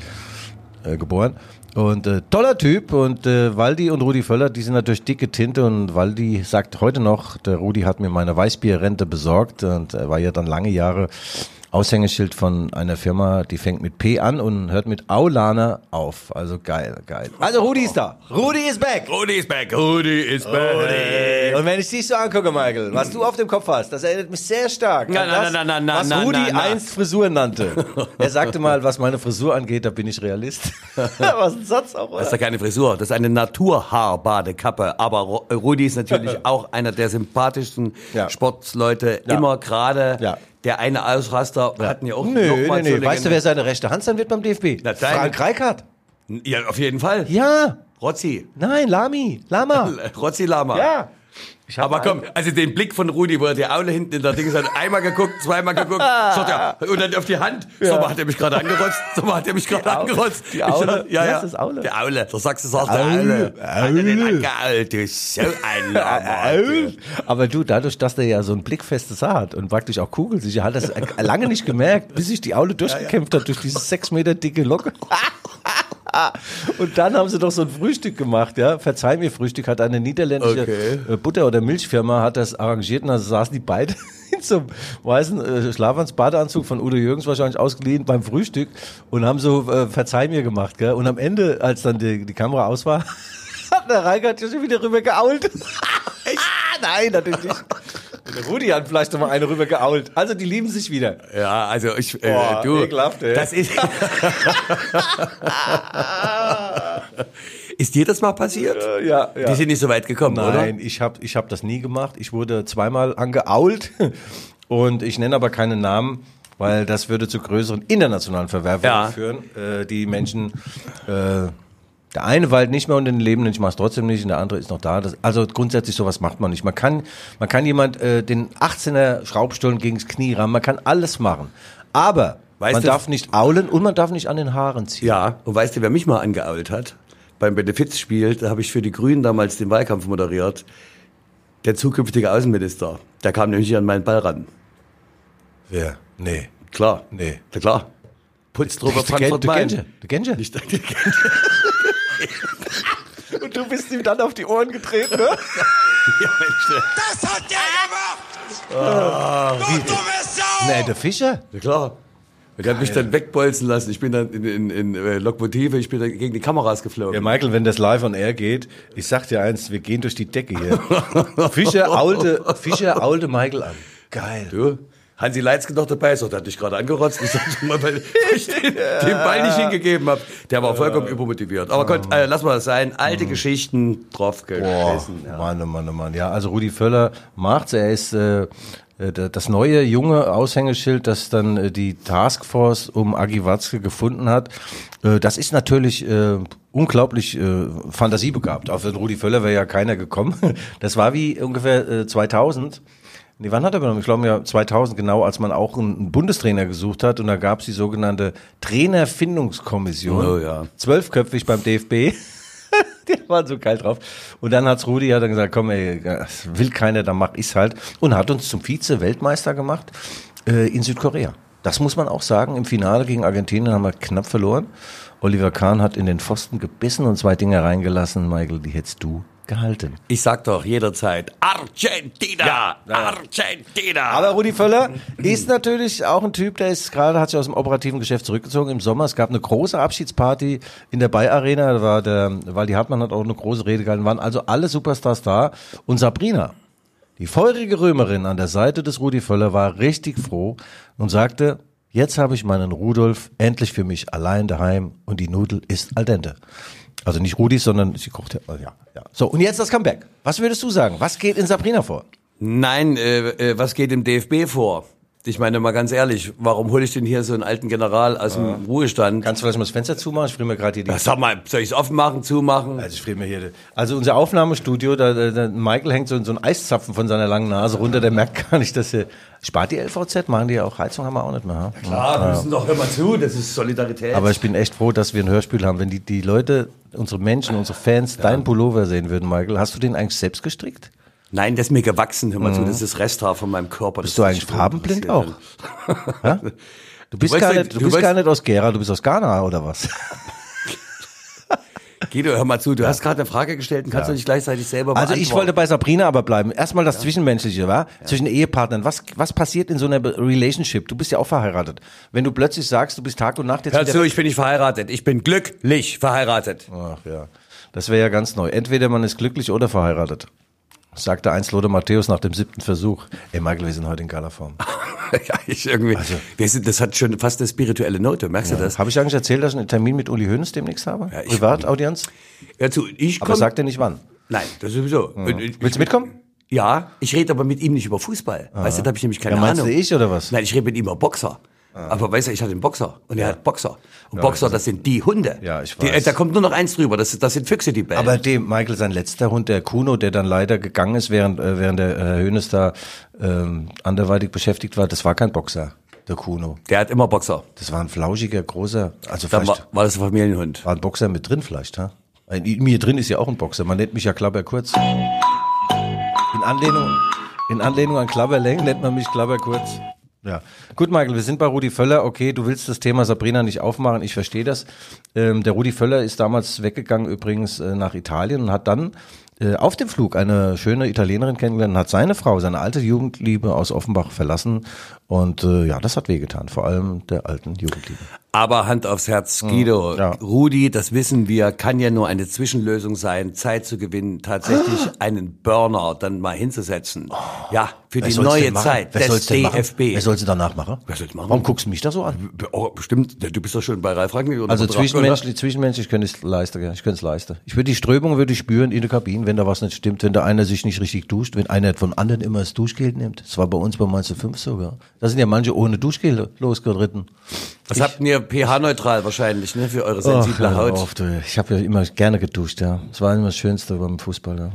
äh, geboren. Und äh, toller Typ und äh, Waldi und Rudi Völler, die sind natürlich dicke Tinte und Waldi sagt heute noch, der Rudi hat mir meine Weißbierrente besorgt und er war ja dann lange Jahre Aushängeschild von einer Firma, die fängt mit P an und hört mit Aulana auf. Also geil, geil. Also Rudi ist da. Rudi ist back. Rudi ist back, Rudi ist back. Und wenn ich dich so angucke, Michael, was du auf dem Kopf hast, das erinnert mich sehr stark Na, an na, das, na, na, na, was na, Rudi na, na. einst Frisur nannte. Er sagte mal, was meine Frisur angeht, da bin ich Realist. was ein Satz auch, Das oder? ist ja keine Frisur, das ist eine Naturhaarbadekappe. Aber Rudi ist natürlich auch einer der sympathischsten Ja. Sportsleute. Ja. Immer gerade Ja. Der eine Ausraster hatten ja auch Nö, noch nö, mal nö. Weißt du, wer seine rechte Hand sein wird beim DFB? Na, deine- Frank Reichardt. Ja, auf jeden Fall. Ja. Rossi. Nein, Lami. Lama. Rossi Lama. Ja. Aber komm, also den Blick von Rudi, wo er die Aule hinten in der Ding hat, einmal geguckt, zweimal geguckt, sagt er, und dann auf die Hand, so mal hat er mich gerade angerotzt, so hat er mich gerade Aule. angerotzt. Die Aule. Ich, ja, ja. das, Aule? Der Aule, da sagst du, sagst der Aule. Aule. Hat er den Aule. angeault, du so ein du. Aber du, dadurch, dass der ja so ein blickfestes Haar hat und praktisch auch kugelsicher, hat er es lange nicht gemerkt, bis sich die Aule durchgekämpft hat durch diese sechs Meter dicke Locke. Und dann haben sie doch so ein Frühstück gemacht, ja. Verzeih mir, Frühstück hat eine niederländische Okay. äh, Butter- oder Milchfirma hat das arrangiert und da saßen die beide in so einem weißen äh, Schlafanzug von Udo Jürgens wahrscheinlich ausgeliehen beim Frühstück und haben so äh, Verzeih mir gemacht, gell. Und am Ende, als dann die, die Kamera aus war, hat der Reikert ja schon wieder rüber geault. Echt? Nein, natürlich nicht. Der Rudi hat vielleicht noch mal eine rüber geault. Also die lieben sich wieder. Ja, also ich, äh, Boah, du, ekelhaft, ey. das ist. ist dir das mal passiert? Ja, ja. Die sind nicht so weit gekommen, Nein, ich habe ich hab das nie gemacht. Ich wurde zweimal angeault und ich nenne aber keinen Namen, weil das würde zu größeren internationalen Verwerfungen Ja. führen. Äh, die Menschen, äh, der eine weilt nicht mehr unter den Leben, ich mache es trotzdem nicht, und der andere ist noch da. Das, also grundsätzlich sowas macht man nicht. Man kann, man kann jemand äh, den 18er Schraubstollen gegens Knie rammen, man kann alles machen. Aber Weißt man du- darf nicht aulen und man darf nicht an den Haaren ziehen. Ja, und weißt du, wer mich mal angeault hat? Beim Benefizspiel, da habe ich für die Grünen damals den Wahlkampf moderiert. Der zukünftige Außenminister, der kam nämlich an meinen Ball ran. Wer? Nee. Klar. Nee. Na klar. Du, kenn- Frankfurt Main. ihn. Du kennst ihn. Nicht- Und du bist ihm dann auf die Ohren getreten, ne? Das hat der gemacht! du dumme Sau! Nee, der Fischer. Ja klar. Der hat mich dann wegbolzen lassen. Ich bin dann in, in, in äh, Lokomotive, ich bin dann gegen die Kameras geflogen. Ja, Michael, wenn das live on air geht, ich sag dir eins, wir gehen durch die Decke hier. Fischer aulte, Fischer aulte Michael an. Geil. Du? Hansi Leitzke noch dabei ist, der hat dich gerade angerotzt. Ich sag schon mal, weil ich den, den Ball nicht hingegeben habe. Der war vollkommen übermotiviert. Aber Gott, äh, lass mal das sein. Alte Geschichten drauf geschissen. Ja. Mann, oh Mann, oh Mann. Ja, also Rudi Völler macht's. Er ist äh, äh, das neue junge Aushängeschild, das dann äh, die Taskforce um Agi Watzke gefunden hat. Äh, das ist natürlich äh, unglaublich äh, fantasiebegabt. Auf den Rudi Völler wäre ja keiner gekommen. Das war wie ungefähr äh, 2000. Nee, wann hat er übernommen? Ich glaube ja 2000 genau, als man auch einen Bundestrainer gesucht hat und da gab's die sogenannte Trainerfindungskommission. Oh ja. Zwölfköpfig beim DFB. Die waren so geil drauf. Und dann hat's Rudi hat dann gesagt, komm ey, will keiner, dann mach ich's halt. Und hat uns zum Vize-Weltmeister gemacht äh, in Südkorea. Das muss man auch sagen. Im Finale gegen Argentinien haben wir knapp verloren. Oliver Kahn hat in den Pfosten gebissen und zwei Dinge reingelassen. Michael, die hättest du gehalten. Ich sag doch jederzeit, Argentina! Argentina! Aber Rudi Völler ist natürlich auch ein Typ, der ist gerade, hat sich aus dem operativen Geschäft zurückgezogen im Sommer. Es gab eine große Abschiedsparty in der Bay Arena, da war der, Waldi Hartmann hat auch eine große Rede gehalten, waren also alle Superstars da. Und Sabrina, die feurige Römerin an der Seite des Rudi Völler, war richtig froh und sagte, jetzt habe ich meinen Rudolf endlich für mich allein daheim und die Nudel ist al dente. Also nicht Rudis, sondern sie kocht ja, ja, ja. So, und jetzt das Comeback. Was würdest du sagen? Was geht in Sabrina vor? Nein, äh, äh, was geht im DFB vor? Ich meine mal ganz ehrlich, warum hole ich denn hier so einen alten General aus dem Ruhestand? Kannst du vielleicht mal das Fenster zumachen? Ich friere mir gerade hier die. Ja, sag mal, soll ich es offen machen, zumachen? Also ich friere mir hier. Also unser Aufnahmestudio, da, da, da Michael hängt so so ein Eiszapfen von seiner langen Nase runter, der merkt gar nicht, dass er. Spart die LVZ, machen die auch Heizung haben wir auch nicht mehr. ha? Klar, wir müssen doch, mal zu, das ist Solidarität. Aber ich bin echt froh, dass wir ein Hörspiel haben. Wenn die, die Leute, unsere Menschen, unsere Fans, deinen Pullover sehen würden, Michael, hast du den eigentlich selbst gestrickt? Nein, das ist mir gewachsen, hör mal zu, das ist das Resthaar von meinem Körper. Mhm. Bist du eigentlich farbenblind auch? Ja? Du bist, weißt gar ja, nicht, du du bist gar nicht aus Gera, du bist aus Ghana oder was? Guido, hör mal zu, du hast gerade eine Frage gestellt und kannst du nicht gleichzeitig selber Also ich beantworten. wollte bei Sabrina aber bleiben. Erstmal das Zwischenmenschliche, war Zwischen Ehepartnern. Was, was passiert in so einer Relationship? Du bist ja auch verheiratet. Wenn du plötzlich sagst, du bist Tag und Nacht jetzt Hör zu, ich bin nicht verheiratet. Ich bin glücklich verheiratet. Ach ja. Das wäre ja ganz neu. Entweder man ist glücklich oder verheiratet. Sagte einst Lothar Matthäus nach dem siebten Versuch. Ey Michael, wir sind heute in geiler Form. ja, ich irgendwie. Also- sind, das hat schon fast eine spirituelle Note, merkst du das? Habe ich eigentlich erzählt, dass ich einen Termin mit Uli Hoeneß demnächst habe? Ja, ich- Privataudienz? Hör zu, ich Aber komm, sagt er nicht wann. Nein, das sowieso. Und ich- Willst du mitkommen? Ja, ich rede aber mit ihm nicht über Fußball. Weißt du, da habe ich nämlich keine Ja, meinst Ahnung. du ich oder was? Nein, ich rede mit ihm über Boxer. Aber weißt du, ich hatte einen Boxer und er hat Boxer. Und Boxer, das sind die Hunde. Ja, ich Die, weiß. äh, da kommt nur noch eins drüber, das, das sind Füchse, die bellen. Aber dem Michael, sein letzter Hund, der Kuno, der dann leider gegangen ist, während, äh, während der Herr Hoeneß da ähm, anderweitig beschäftigt war, das war kein Boxer, der Kuno. der hat immer Boxer. Das war ein flauschiger, großer, also vielleicht war, war das ein Familienhund. war ein Boxer mit drin vielleicht, ha? In mir drin ist ja auch ein Boxer. Man nennt mich ja Klapper kurz. In Anlehnung, in Anlehnung an Klapperleng nennt man mich Klapper kurz. Ja, gut, Michael, wir sind bei Rudi Völler. Okay, du willst das Thema Sabrina nicht aufmachen, ich verstehe das. Ähm, der Rudi Völler ist damals weggegangen übrigens äh, nach Italien und hat dann äh, auf dem Flug eine schöne Italienerin kennengelernt und hat seine Frau, seine alte Jugendliebe aus Offenbach verlassen. Und äh, ja, das hat wehgetan, vor allem der alten Jugendliebe. Aber Hand aufs Herz, Guido, Ja. Rudi, das wissen wir, kann ja nur eine Zwischenlösung sein, Zeit zu gewinnen, tatsächlich einen Burner dann mal hinzusetzen. Ja, für die neue? Zeit Wer des? DFB. Wer soll's danach machen? Wer soll's machen? Warum guckst du mich da so an? Oh, bestimmt, du bist doch schon bei Ralf Rangnick. Also zwischenmenschlich, zwischenmenschlich könnte ich es leisten, ja. ich könnte es leisten. Ich würde die Strömung würde ich spüren in der Kabine, wenn da was nicht stimmt, wenn der einer sich nicht richtig duscht, wenn einer von anderen immer das Duschgel nimmt. Das war bei uns bei Mainz 5 sogar. Da sind ja manche ohne Duschgel losgeritten. Was habt ihr pH-neutral wahrscheinlich, ne, für eure Ach, sensible hör Haut? du. Ich habe ja immer gerne geduscht, ja. Das war immer das Schönste beim Fußball, ja.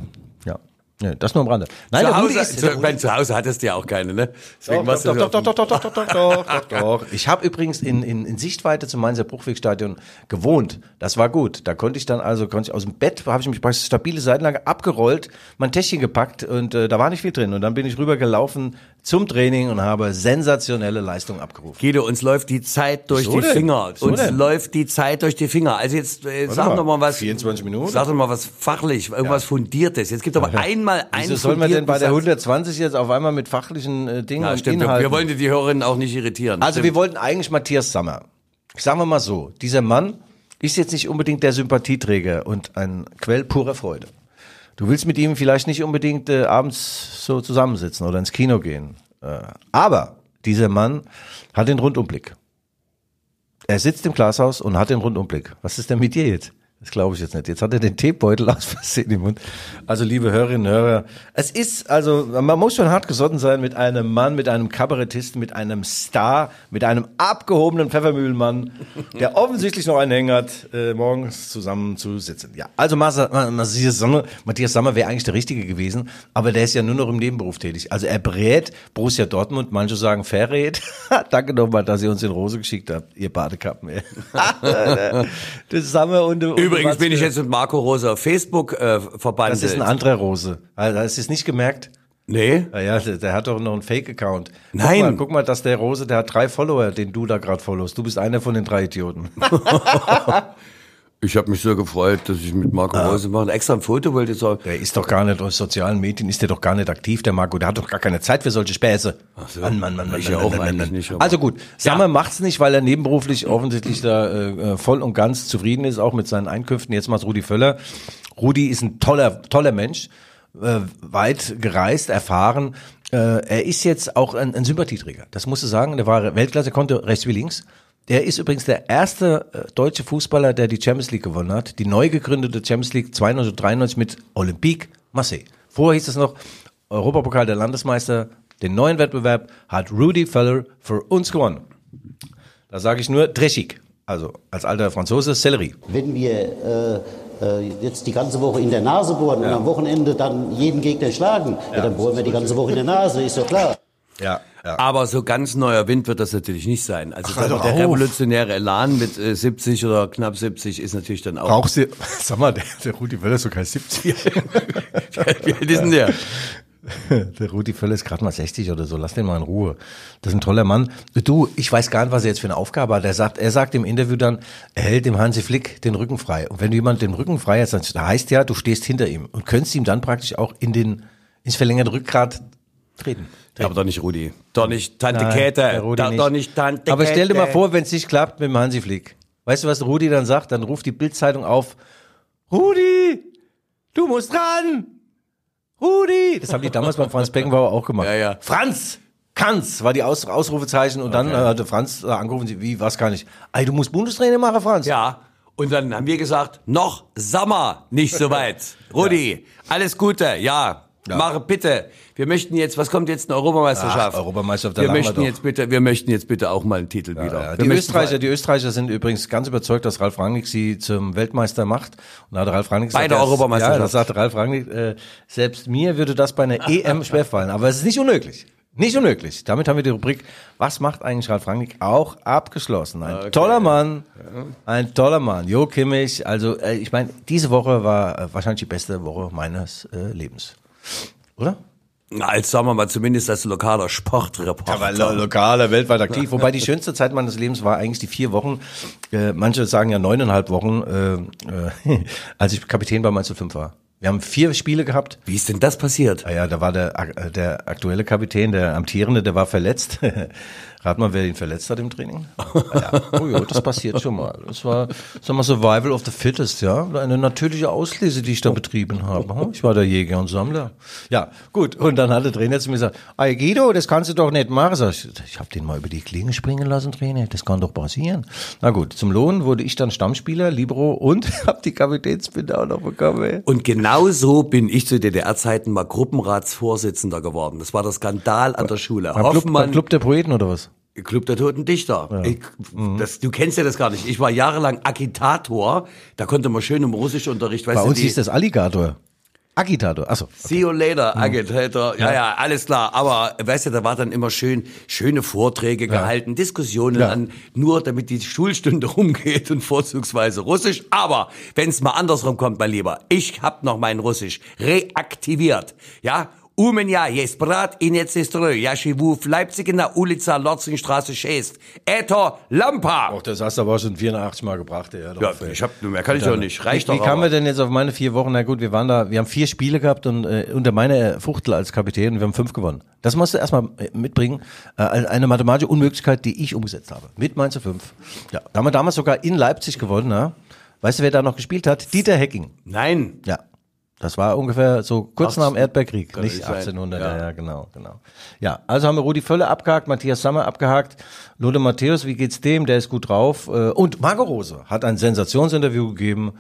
Ja. Das nur am Rande. Nein, Zu Hause, ist, zu, mein, zu Hause hattest du ja auch keine, ne? Deswegen Doch, doch, doch, doch, doch, doch, doch, doch, doch, doch, doch, doch. Ich habe übrigens in, in, in Sichtweite zum Mainzer Bruchwegstadion gewohnt. Das war gut. Da konnte ich dann also konnte ich aus dem Bett, habe ich mich bei stabile Seitenlage abgerollt, mein Täschchen gepackt und äh, da war nicht viel drin. Und dann bin ich rübergelaufen zum Training und habe sensationelle Leistungen abgerufen. Guido, uns läuft die Zeit durch Wieso die denn? Finger. Wieso uns denn? läuft die Zeit durch die Finger. Also jetzt äh, sag mal, doch mal was. 24 Minuten? Sag doch mal was fachlich, irgendwas fundiertes. Jetzt gibt aber einmal ein Wieso soll man denn bei der fundierten 120 jetzt auf einmal mit fachlichen äh, Dingen. Ja, stimmt. Wir, Inhalten? wir wollen die Hörerinnen auch nicht irritieren. Also Stimmt. wir wollten eigentlich Matthias Sammer. Sagen wir mal so, dieser Mann ist jetzt nicht unbedingt der Sympathieträger und ein Quell purer Freude. Du willst mit ihm vielleicht nicht unbedingt äh, abends so zusammensitzen oder ins Kino gehen. Äh, aber dieser Mann hat den Rundumblick. Er sitzt im Glashaus und hat den Rundumblick. Was ist denn mit dir jetzt? Das glaube ich jetzt nicht. Jetzt hat er den Teebeutel aus Versehen im Mund. Also liebe Hörerinnen und Hörer, es ist, also man muss schon hart gesotten sein mit einem Mann, mit einem Kabarettisten, mit einem Star, mit einem abgehobenen Pfeffermühlenmann, der offensichtlich noch einen Hang hat, äh, morgens zusammen zu sitzen. Ja, also Matthias Sommer, Matthias Sommer wäre eigentlich der Richtige gewesen, aber der ist ja nur noch im Nebenberuf tätig. Also er berät Borussia Dortmund, manche sagen verrät. Danke nochmal, dass ihr uns in Rose geschickt habt, ihr Badekappen. das Sommer und und Übrigens bin ich Watzke. jetzt mit Marco Rosa auf Facebook äh, verbandelt. Das ist ein anderer Rose. Also, hast du es nicht gemerkt? Nee. Ja, ja, der, der hat doch noch einen Fake-Account. Nein. Mal, guck mal, dass der Rose, der hat drei Follower, den du da gerade followst. Du bist einer von den drei Idioten. Ich habe mich sehr gefreut, dass ich mit Marco Ah. Rose mache. Extra ein Foto wollte ich sagen. Der ist doch gar nicht auf sozialen Medien, ist der doch gar nicht aktiv, der Marco. Der hat doch gar keine Zeit für solche Späße. Ach so. Mann, Mann, Mann, Mann, Ich Mann, ja auch Mann, eigentlich Mann. nicht, Also gut, Sammer macht's nicht, weil er nebenberuflich offensichtlich da äh, äh, voll und ganz zufrieden ist, auch mit seinen Einkünften. Jetzt macht's Rudi Völler. Rudi ist ein toller, toller Mensch, äh, weit gereist, erfahren. Äh, er ist jetzt auch ein, ein Sympathieträger. Das musst du sagen. Der war Weltklasse, konnte rechts wie links. Der ist übrigens der erste äh, deutsche Fußballer, der die Champions League gewonnen hat. Die neu gegründete Champions League 92 mit Olympique Marseille. Vorher hieß es noch Europapokal der Landesmeister. Den neuen Wettbewerb hat Rudy Feller für uns gewonnen. Da sage ich nur dreschig. Also als alter Franzose Sellerie. Wenn wir äh, äh, jetzt die ganze Woche in der Nase bohren und am Wochenende dann jeden Gegner schlagen, ja. dann bohren wir die ganze Woche in der Nase, ist doch klar. Ja, ja. Aber so ganz neuer Wind wird das natürlich nicht sein. Also hör der, der revolutionäre Elan mit äh, 70 oder knapp 70 ist natürlich dann auch. Brauchst du, sag mal, der, der Rudi Völler ist sogar 70. Wie alt ist denn der? Der Rudi Völler ist gerade mal 60 oder so. Lass den mal in Ruhe. Das ist ein toller Mann. Du, ich weiß gar nicht, was er jetzt für eine Aufgabe hat. Er sagt, er sagt im Interview dann, er hält dem Hansi Flick den Rücken frei. Und wenn du jemand den Rücken frei hast, dann heißt ja, du stehst hinter ihm und könntest ihm dann praktisch auch in den, ins verlängerte Rückgrat treten. Aber doch nicht Rudi. Doch nicht Tante Nein, Käthe. Doch, nicht. doch nicht Tante Aber stell dir mal vor, wenn es nicht klappt mit dem Hansi Flick. Weißt du, was Rudi dann sagt? Dann ruft die Bildzeitung auf, Rudi, du musst ran! Rudi! Das haben die damals beim Franz Beckenbauer auch gemacht. Ja, ja. Franz! Kannst, war die Aus Ausrufezeichen und dann äh, hatte Franz äh, angerufen, wie, was kann ich? Ey, du musst Bundestrainer machen, Franz. Ja. Und dann haben wir gesagt, noch Sommer, nicht so weit. Rudi, alles Gute, ja. Mache bitte. Wir möchten jetzt, was kommt jetzt eine Europameisterschaft? Ach, Europameisterschaft, wir wir möchten doch. jetzt bitte, wir möchten jetzt bitte auch mal einen Titel wieder. Ja, Wir die Österreicher, die Österreicher sind übrigens ganz überzeugt, dass Ralf Rangnick sie zum Weltmeister macht. Und da hat Ralf Rangnick Bei der er Europameisterschaft. Ja, das sagte Ralf Rangnick. Äh, selbst mir würde das bei einer EM schwerfallen, aber es ist nicht unmöglich. Nicht unmöglich. Damit haben wir die Rubrik Was macht eigentlich Ralf Rangnick auch abgeschlossen. Ein toller Mann, ein toller Mann. Jo Kimmich. Also äh, ich meine, diese Woche war äh, wahrscheinlich die beste Woche meines äh, Lebens, oder? Als, sagen wir mal, zumindest als lokaler Sportreporter. Lo lokaler, weltweit aktiv. Wobei die schönste Zeit meines Lebens war eigentlich die vier Wochen, äh, manche sagen ja neuneinhalb Wochen, äh, äh, als ich Kapitän bei Mainz 05 war. Wir haben vier Spiele gehabt. Wie ist denn das passiert? Ah ja, da war der, äh, der aktuelle Kapitän, der amtierende, der war verletzt. Rat mal, wer ihn verletzt hat im Training? Ah ja. Oh ja, das passiert schon mal. Das war, sag mal, Survival of the Fittest, ja. Eine natürliche Auslese, die ich da betrieben habe. Hm? Ich war der Jäger und Sammler. Ja, gut. Und dann hat der Trainer zu mir gesagt, Ey Guido, das kannst du doch nicht machen. Sag ich, ich habe den mal über die Klinge springen lassen, Trainer. Das kann doch passieren. Na gut, zum Lohn wurde ich dann Stammspieler, Libero und habe die Kapitänsbinde auch noch bekommen. Ey. Und genau so bin ich zu DDR-Zeiten mal Gruppenratsvorsitzender geworden. Das war der Skandal an der Schule. Beim Club, beim Club der Poeten oder was? Club der Toten Dichter. Ich, das, du kennst ja das gar nicht. Ich war jahrelang Agitator. Da konnte man schön im Russischunterricht, Bei uns hieß das Alligator. Agitator, achso. See you later, Agitator. Ja, ja, alles klar. Aber weißt du, da war dann immer schön schöne Vorträge gehalten, Diskussionen Ja. an, nur damit die Schulstunde rumgeht und vorzugsweise Russisch. Aber wenn es mal andersrum kommt, mein Lieber, ich hab noch mein Russisch reaktiviert. Ja, U ja, jest brat i nie sestry. Ja się w Leipzig in der Ulica Lotzinstraße schäst. Eto Lampa. Och, das hast du aber schon 84 Mal gebracht, ey. Ja, ich hab, mehr kann ich doch nicht. Reicht wie, doch. Wie kamen wir denn jetzt auf meine vier Wochen? Na gut, wir waren da, wir haben vier Spiele gehabt und äh, unter meiner Fuchtel als Kapitän, und wir haben fünf gewonnen. Das musst du erstmal äh, mitbringen. Äh, eine mathematische Unmöglichkeit, die ich umgesetzt habe. Mit 9 zu 5. Ja, da haben wir damals sogar in Leipzig gewonnen, ne? Weißt du, wer da noch gespielt hat? Dieter Hecking. Nein. Ja. Das war ungefähr so kurz nach dem Erdbeerkrieg, nicht nicht sein. 1800, Ja. ja. genau, genau. Ja, also haben wir Rudi Völle abgehakt, Matthias Sammer abgehakt, Lode Matthäus, wie geht's dem? Der ist gut drauf. Äh, Und Marco Rose hat ein Sensationsinterview gegeben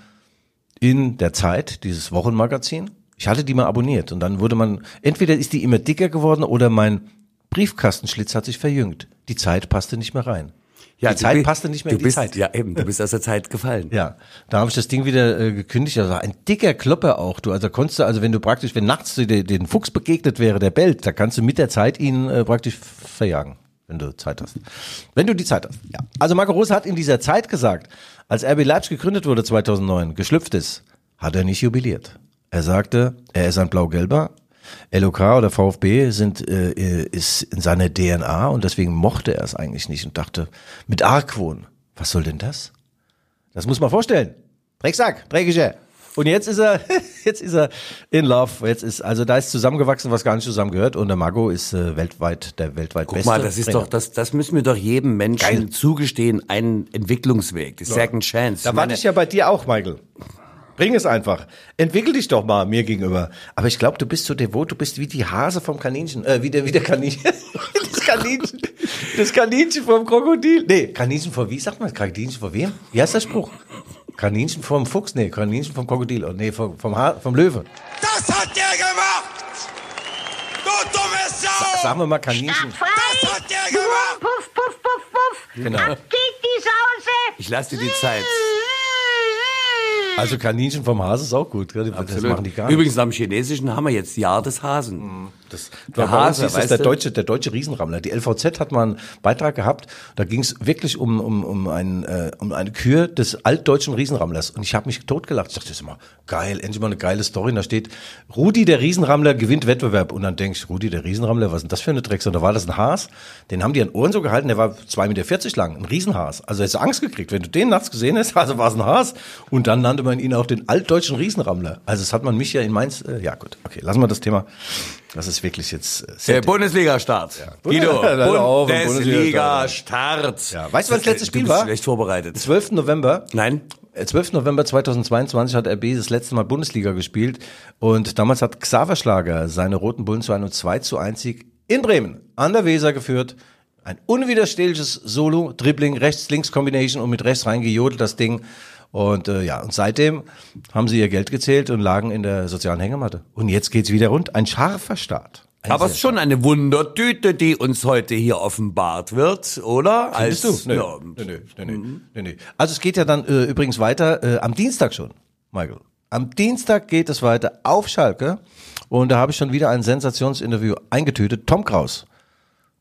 in der Zeit, dieses Wochenmagazin. Ich hatte die mal abonniert und dann wurde man, entweder ist die immer dicker geworden oder mein Briefkastenschlitz hat sich verjüngt. Die Zeit passte nicht mehr rein. Ja, die Zeit passte nicht mehr du in die bist, Zeit. Ja, eben, du bist aus der Zeit gefallen. Ja, da habe ich das Ding wieder äh, gekündigt. Also ein dicker Klopper auch. Du, also konntest du, also wenn du praktisch, wenn nachts dir den, den Fuchs begegnet wäre, der bellt, da kannst du mit der Zeit ihn äh, praktisch verjagen, wenn du Zeit hast. Wenn du die Zeit hast. Ja. Also Marco Rose hat in dieser Zeit gesagt, als RB Leipzig gegründet wurde 2009, geschlüpft ist, hat er nicht jubiliert. Er sagte, er ist ein blau-gelber. LOK oder VfB sind, äh, ist in seiner DNA und deswegen mochte er es eigentlich nicht und dachte, mit Argwohn, was soll denn das? Das muss man vorstellen. Drecksack, dreckiger. Und jetzt ist er, jetzt ist er in Love. Jetzt ist, also da ist zusammengewachsen, was gar nicht zusammengehört. Und der Mago ist äh, weltweit der weltweit Guck beste. mal, das ist Trainer. doch, das, das müssen wir doch jedem Menschen Geil. zugestehen, einen Entwicklungsweg, die Second Chance. Da warte ich ja bei dir auch, Michael. Bring es einfach. Entwickel dich doch mal mir gegenüber. Aber ich glaube, du bist so devot, du bist wie die Hase vom Kaninchen, äh, wie der, wie der Kaninchen. das Kaninchen. Das Kaninchen vom Krokodil. Nee, Kaninchen vor, wie sagt man, Kaninchen vor wem? Wie heißt der Spruch? Kaninchen vom Fuchs? Nee, Kaninchen vom Krokodil. Oh, nee, vom, vom, ha vom Löwe. Das hat der gemacht! Du dumme Sau! Sagen wir mal Kaninchen. Das hat der gemacht! Puff, puff, puff, puff. Genau. Ab geht die Sause. Ich lasse dir die Zeit. Also Kaninchen vom Hase ist auch gut. gell? Das machen die gar nicht. Übrigens, am Chinesischen haben wir jetzt Jahr des Hasen. Das, Der uns Hase, das weißt der deutsche, der deutsche Riesenrammler. Die LVZ hat mal einen Beitrag gehabt. Da ging es wirklich um um um ein, äh, um eine Kür des altdeutschen Riesenrammlers. Und ich habe mich totgelacht. Ich dachte, das ist mal geil, endlich mal eine geile Story. Und da steht, Rudi der Riesenrammler gewinnt Wettbewerb. Und dann denkst Rudi der Riesenrammler, was ist denn das für eine Drecksau? Und da war das ein Haas. Den haben die an Ohren so gehalten. Der war 2,40 Meter lang, ein Riesenhaas. Also hättest du Angst gekriegt, wenn du den nachts gesehen hast. Also war es ein Haas. Und dann nannte man ihn auch den altdeutschen Riesenrammler. Also das hat man mich ja in Mainz. Äh, ja gut, okay, lassen wir das Thema. Das ist wirklich jetzt äh, Der Bundesliga-Start. Guido, auf, im Bundesliga-Start. Ja, weißt du, wann das letzte Spiel bist war? schlecht vorbereitet. 12. November. Nein? Äh, 12. November 2022 hat RB das letzte Mal Bundesliga gespielt und damals hat Xaver Schlager seine Roten Bullen zu einem 2 zu 1 Sieg in Bremen an der Weser geführt. Ein unwiderstehliches Solo, Dribbling, Rechts-Links-Kombination und mit rechts reingejodelt das Ding. Und äh, ja, und seitdem haben sie ihr Geld gezählt und lagen in der sozialen Hängematte. Und jetzt geht's wieder rund. Ein scharfer Start. Ein Aber es ist schon eine Wundertüte, die uns heute hier offenbart wird, oder? Findest du? Nö, Ja, nö, nö, nö, nö, nö. Also es geht ja dann äh, übrigens weiter äh, am Dienstag schon, Michael. Am Dienstag geht es weiter auf Schalke und da habe ich schon wieder ein Sensationsinterview eingetütet. Tom Kraus.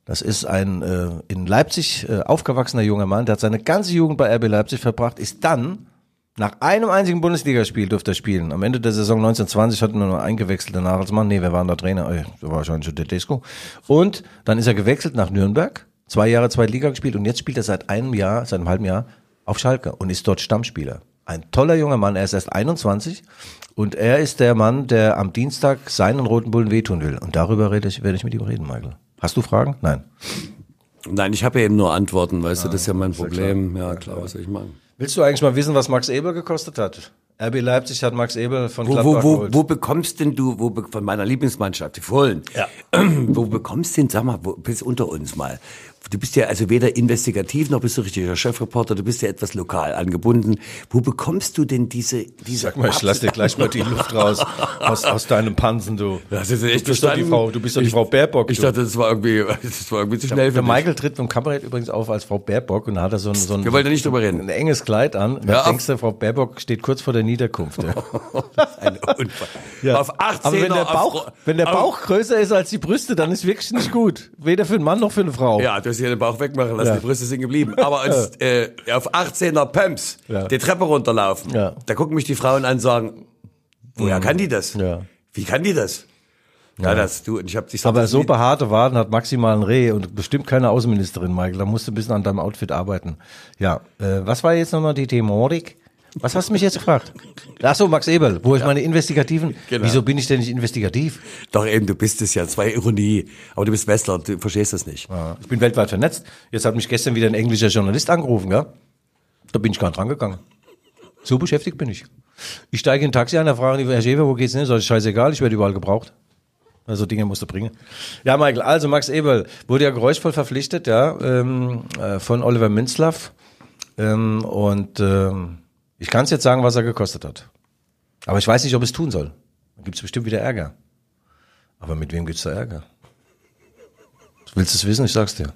Das ist ein äh, in Leipzig äh, aufgewachsener junger Mann, der hat seine ganze Jugend bei RB Leipzig verbracht, ist dann Nach einem einzigen Bundesligaspiel durfte er spielen. Am Ende der Saison 1920 hatten wir nur eingewechselt danach als Mann. Nee, wer war denn der Trainer? War wahrscheinlich schon Tedesco. Und dann ist er gewechselt nach Nürnberg. Zwei Jahre zweite Liga gespielt und jetzt spielt er seit einem Jahr, seit einem halben Jahr auf Schalke und ist dort Stammspieler. Ein toller junger Mann, er ist erst 21 und er ist der Mann, der am Dienstag seinen roten Bullen wehtun will. Und darüber rede ich, werde ich mit ihm reden, Michael. Hast du Fragen? Nein. Nein, ich habe ja eben nur Antworten, weißt du, das ist ja mein Problem. Ja, klar, was soll ich machen? Willst du eigentlich mal wissen, was Max Ebel gekostet hat? RB Leipzig hat Max Ebel von Wo, Gladbach wo, wo, geholt. wo bekommst denn du, wo von meiner Lieblingsmannschaft, die Fohlen, Ja. wo bekommst denn, sag mal, wo, bis unter uns mal, du bist ja also weder investigativ noch bist du richtiger Chefreporter, du bist ja etwas lokal angebunden. Wo bekommst du denn diese, diese Sag mal, ich lass dir gleich mal die Luft raus aus, aus deinem Pansen, du. Das ist echt du bist doch die. Frau, du bist doch die Ich- Frau Baerbock. Ich du. dachte, das war irgendwie, das war irgendwie zu schnell für der. Michael tritt beim Kabarett übrigens auf als Frau Baerbock und da hat er so ein, so ein, Wir wollten nicht drüber reden. ein enges Kleid an. Da Ja, denkst du, Frau Baerbock steht kurz vor der Niederkunft. Ja. Ein Unfall. Auf 18 Aber wenn der Bauch, wenn der Bauch größer ist als die Brüste, dann ist wirklich nicht gut. Weder für einen Mann noch für eine Frau. Ja, du ja den Bauch wegmachen lassen, Ja. die Brüste sind geblieben. Aber als, äh, auf 18er Pumps Ja. die Treppe runterlaufen, Ja. Mhm. da gucken mich die Frauen an und sagen, woher kann die das? Ja. Wie kann die das? Ja, das, du, und ich hab dich Aber so behaarte Waden hat maximal ein Reh und bestimmt keine Außenministerin, Michael. Da musst du ein bisschen an deinem Outfit arbeiten. Ja, äh, was war jetzt nochmal die Thematik? Was hast du mich jetzt gefragt? Ach so, Max Eberl, wo ich meine investigativen. Genau. Wieso bin ich denn nicht investigativ? Doch eben, du bist es ja, zwei Ironie. Aber du bist Westler, du verstehst das nicht. Ja, Ich bin weltweit vernetzt. Jetzt hat mich gestern wieder ein englischer Journalist angerufen, gell? Da bin ich gar nicht rangegangen. So beschäftigt bin ich. Ich steige in ein Taxi ein, da fragen die, Herr Schäfer, wo geht's hin? Sag ich, scheißegal, ich werde überall gebraucht. Also Dinge musst du bringen. Ja, Michael, also Max Eberl wurde ja geräuschvoll verpflichtet, ja, ähm, äh, von Oliver Minzlaff. Ähm, und ähm, ich kann es jetzt sagen, was er gekostet hat. Aber ich weiß nicht, ob es tun soll. Da gibt's bestimmt wieder Ärger. Aber mit wem gibt's da Ärger? Willst du es wissen? Ich sag's dir.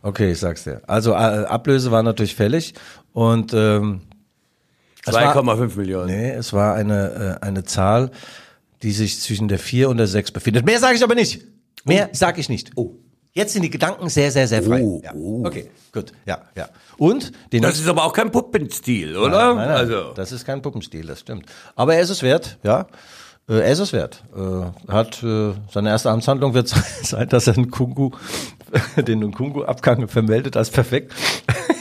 Okay, ich sag's dir. Also äh, Ablöse war natürlich fällig und ähm, es war- 2,5 Millionen. Nee, es war eine, äh, eine Zahl, die sich zwischen der 4 und der 6 befindet. Mehr sage ich aber nicht. Mehr sage ich nicht. Oh. Jetzt sind die Gedanken sehr, sehr, sehr frei. Oh, ja. oh. Okay, gut. Ja, ja. Und den Das ist aber auch kein Puppenstil, oder? Nein, nein, nein. Also. Das ist kein Puppenstil, das stimmt. Aber er ist es wert, ja. Äh, Er ist es wert. Äh, Hat äh, seine erste Amtshandlung wird sein, dass er einen Kungu, den Nkungu-Abgang vermeldet als perfekt.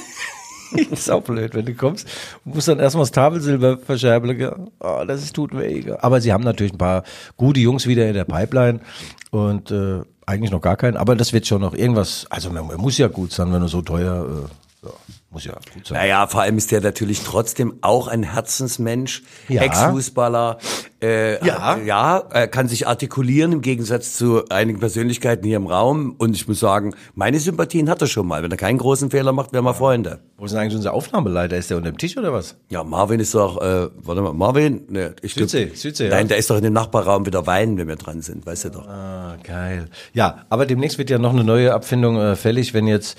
ist auch blöd, wenn du kommst. Musst dann erstmal das Tafelsilber verscherbeln. gell? Oh, das ist tut weh. gell? Aber sie haben natürlich ein paar gute Jungs wieder in der Pipeline und äh, eigentlich noch gar keinen. Aber das wird schon noch irgendwas. Also man, man muss ja gut sein, wenn er so teuer. Äh, ja, muss ja gut sein. Naja, vor allem ist der natürlich trotzdem auch ein Herzensmensch, Ja. Ex-Fußballer. Äh, Ja. äh, ja, er kann sich artikulieren im Gegensatz zu einigen Persönlichkeiten hier im Raum. Und ich muss sagen, meine Sympathien hat er schon mal. Wenn er keinen großen Fehler macht, wären wir Freunde. Wo ist denn eigentlich unser Aufnahmeleiter? Ist der unter dem Tisch oder was? Ja, Marvin ist doch, äh, warte mal, Marvin? Ne, ich glaub- Südsee, Südsee, Nein, ja. der ist doch in dem Nachbarraum wieder weinen, wenn wir dran sind, weißt du doch. Ah, geil. Ja, aber demnächst wird ja noch eine neue Abfindung äh, fällig, wenn jetzt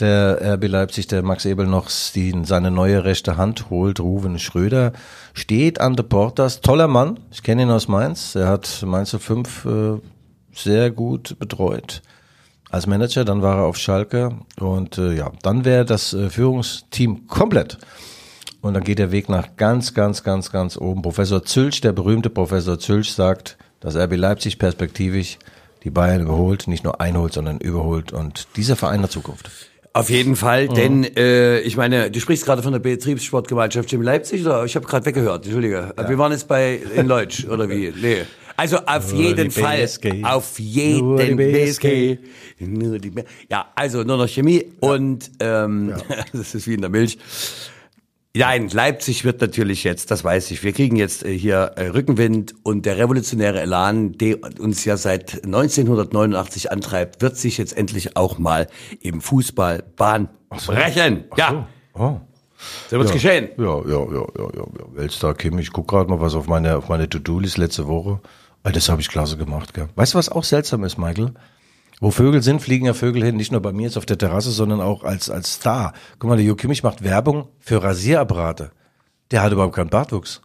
der RB Leipzig, der Max Ebel noch die, seine neue rechte Hand holt. Ruven Schröder steht an der Portas. Toller Mann. Ich kenne ihn aus Mainz. Er hat Mainz 05 äh, sehr gut betreut als Manager. Dann war er auf Schalke und äh, ja, dann wäre das äh, Führungsteam komplett. Und dann geht der Weg nach ganz, ganz, ganz, ganz oben. Professor Zülch, der berühmte Professor Zülch, sagt, dass RB Leipzig perspektivisch die Bayern überholt, nicht nur einholt, sondern überholt. Und dieser Verein hat Zukunft. Auf jeden Fall, denn äh, ich meine, du sprichst gerade von der Betriebssportgemeinschaft in Leipzig, oder? Ich habe gerade weggehört, Entschuldige. Wir waren jetzt bei in Leutsch, oder wie? Nee. Also auf Nur jeden Fall, BSG. auf Nur jeden die BSG. Nur die B ja, also nur noch Chemie und ähm, das ist wie in der Milch. Nein, Leipzig wird natürlich jetzt, das weiß ich, wir kriegen jetzt äh, hier äh, Rückenwind und der revolutionäre Elan, der uns ja seit 1989 antreibt, wird sich jetzt endlich auch mal im Fußball Bahn brechen. Ja, Oh. so wird's geschehen. Ja, ja, ja, ja, ja. ja. Weltstar Kim, ich guck gerade mal was auf meine, auf meine To-Do-List letzte Woche. Das habe ich klasse gemacht, gell. Weißt du, was auch seltsam ist, Michael? Wo Vögel sind, fliegen ja Vögel hin, nicht nur bei mir jetzt auf der Terrasse, sondern auch als, als Star. Guck mal, der Jo Kimmich macht Werbung für Rasierapparate. Der hat überhaupt keinen Bartwuchs.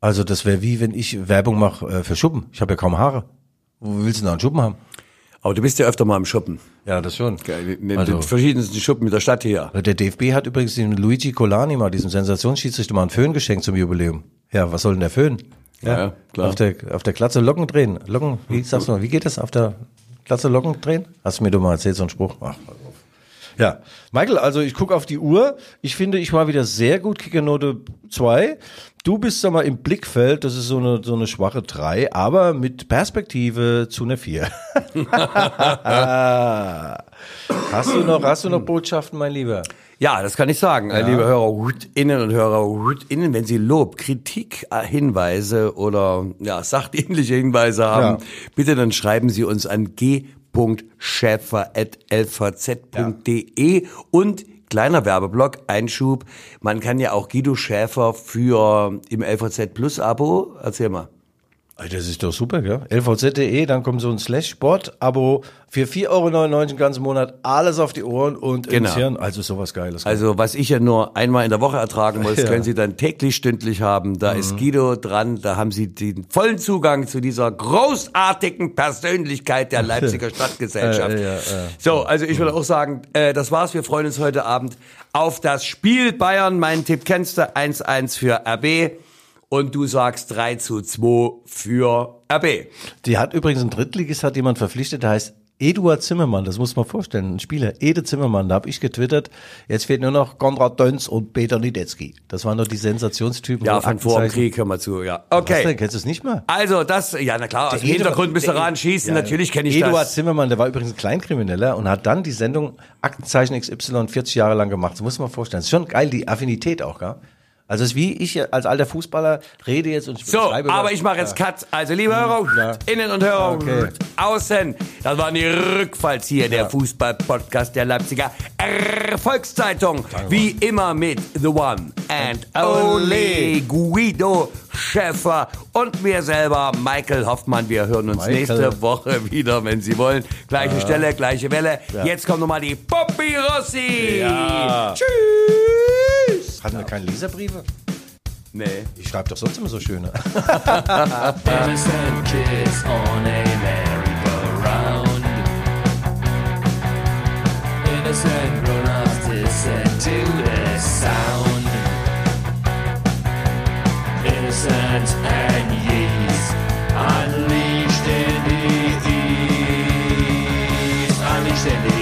Also das wäre wie, wenn ich Werbung mache äh, für Schuppen. Ich habe ja kaum Haare. Wo willst du denn da einen Schuppen haben? Aber du bist ja öfter mal im Schuppen. Ja, das schon. In den Also- verschiedensten Schuppen mit der Stadt hier. Der DFB hat übrigens dem Luigi Colani mal, diesem Sensationsschiedsrichter, mal einen Föhn geschenkt zum Jubiläum. Ja, was soll denn der Föhn? Ja, ja, klar. Auf der, auf der Glatze Locken drehen. Locken, wie sagst du mal, wie geht das? Auf der Glatze Locken drehen? Hast du mir doch mal erzählt, so einen Spruch? Ach, ja, Michael, also ich gucke auf die Uhr. Ich finde, ich war wieder sehr gut, Kickernote 2. Du bist, sag mal, im Blickfeld, das ist so eine, so eine schwache 3, aber mit Perspektive zu einer 4. hast du noch, hast du noch Botschaften, mein Lieber? Ja, das kann ich sagen, äh, liebe HörerInnen und HörerInnen, wenn Sie Lob, Kritik, äh, Hinweise oder ja, sachdienliche Hinweise haben, Ja. bitte dann schreiben Sie uns an g.schäfer.lvz.de und kleiner Werbeblock, Einschub, man kann ja auch Guido Schäfer für im LVZ Plus Abo, erzähl mal. Das ist doch super, gell? lvz.de, dann kommt so ein Slash-Sport-Abo für 4,99 Euro den ganzen Monat, alles auf die Ohren und Genau. ins Hirn. Also sowas Geiles. Also was ich ja nur einmal in der Woche ertragen muss, Ja. Mhm. können Sie dann täglich, stündlich haben. Da ist Guido dran, da haben Sie den vollen Zugang zu dieser großartigen Persönlichkeit der Leipziger Stadtgesellschaft. Äh, ja, ja. So, also ich würde auch sagen, äh, das war's. Wir freuen uns heute Abend auf das Spiel Bayern. Mein Tipp kennst du, 1-1 für RB. Und du sagst 3 zu 2 für RB. Die hat übrigens ein Drittligist, hat jemand verpflichtet, der heißt Eduard Zimmermann, das muss man vorstellen, ein Spieler, Ede Zimmermann, da habe ich getwittert, jetzt fehlt nur noch Konrad Dönz und Peter Niedetzky. Das waren doch die Sensationstypen. Ja, von vor dem Krieg, hör mal zu, ja. Was Okay. denn, kennst du es nicht mal? Also das, ja, na klar, aus dem Hintergrund müsst ihr schießen, Ja, natürlich kenne ich Eduard das. Zimmermann, der war übrigens ein Kleinkrimineller und hat dann die Sendung Aktenzeichen XY 40 Jahre lang gemacht. Das muss man vorstellen. Das ist schon geil, die Affinität auch, gell? Also es ist wie ich als alter Fußballer rede jetzt und So, schreibe aber ich mache jetzt Cut. Also, liebe Hörer, Ja. innen und Hörer, Okay. außen. Das waren die Rückfallzieher der Fußball-Podcast der Leipziger Volkszeitung. Wie immer mit The One and Only Guido Schäfer und mir selber, Michael Hoffmann. Wir hören uns Michael. nächste Woche wieder, wenn Sie wollen. Gleiche Stelle, gleiche Welle. Jetzt kommt nochmal die Poppy Rossi. Ja. Tschüss. Hatten wir keine Leserbriefe? Nee. Ich schreibe doch sonst immer so schöne. Unleashed in the east. Unleashed in the east.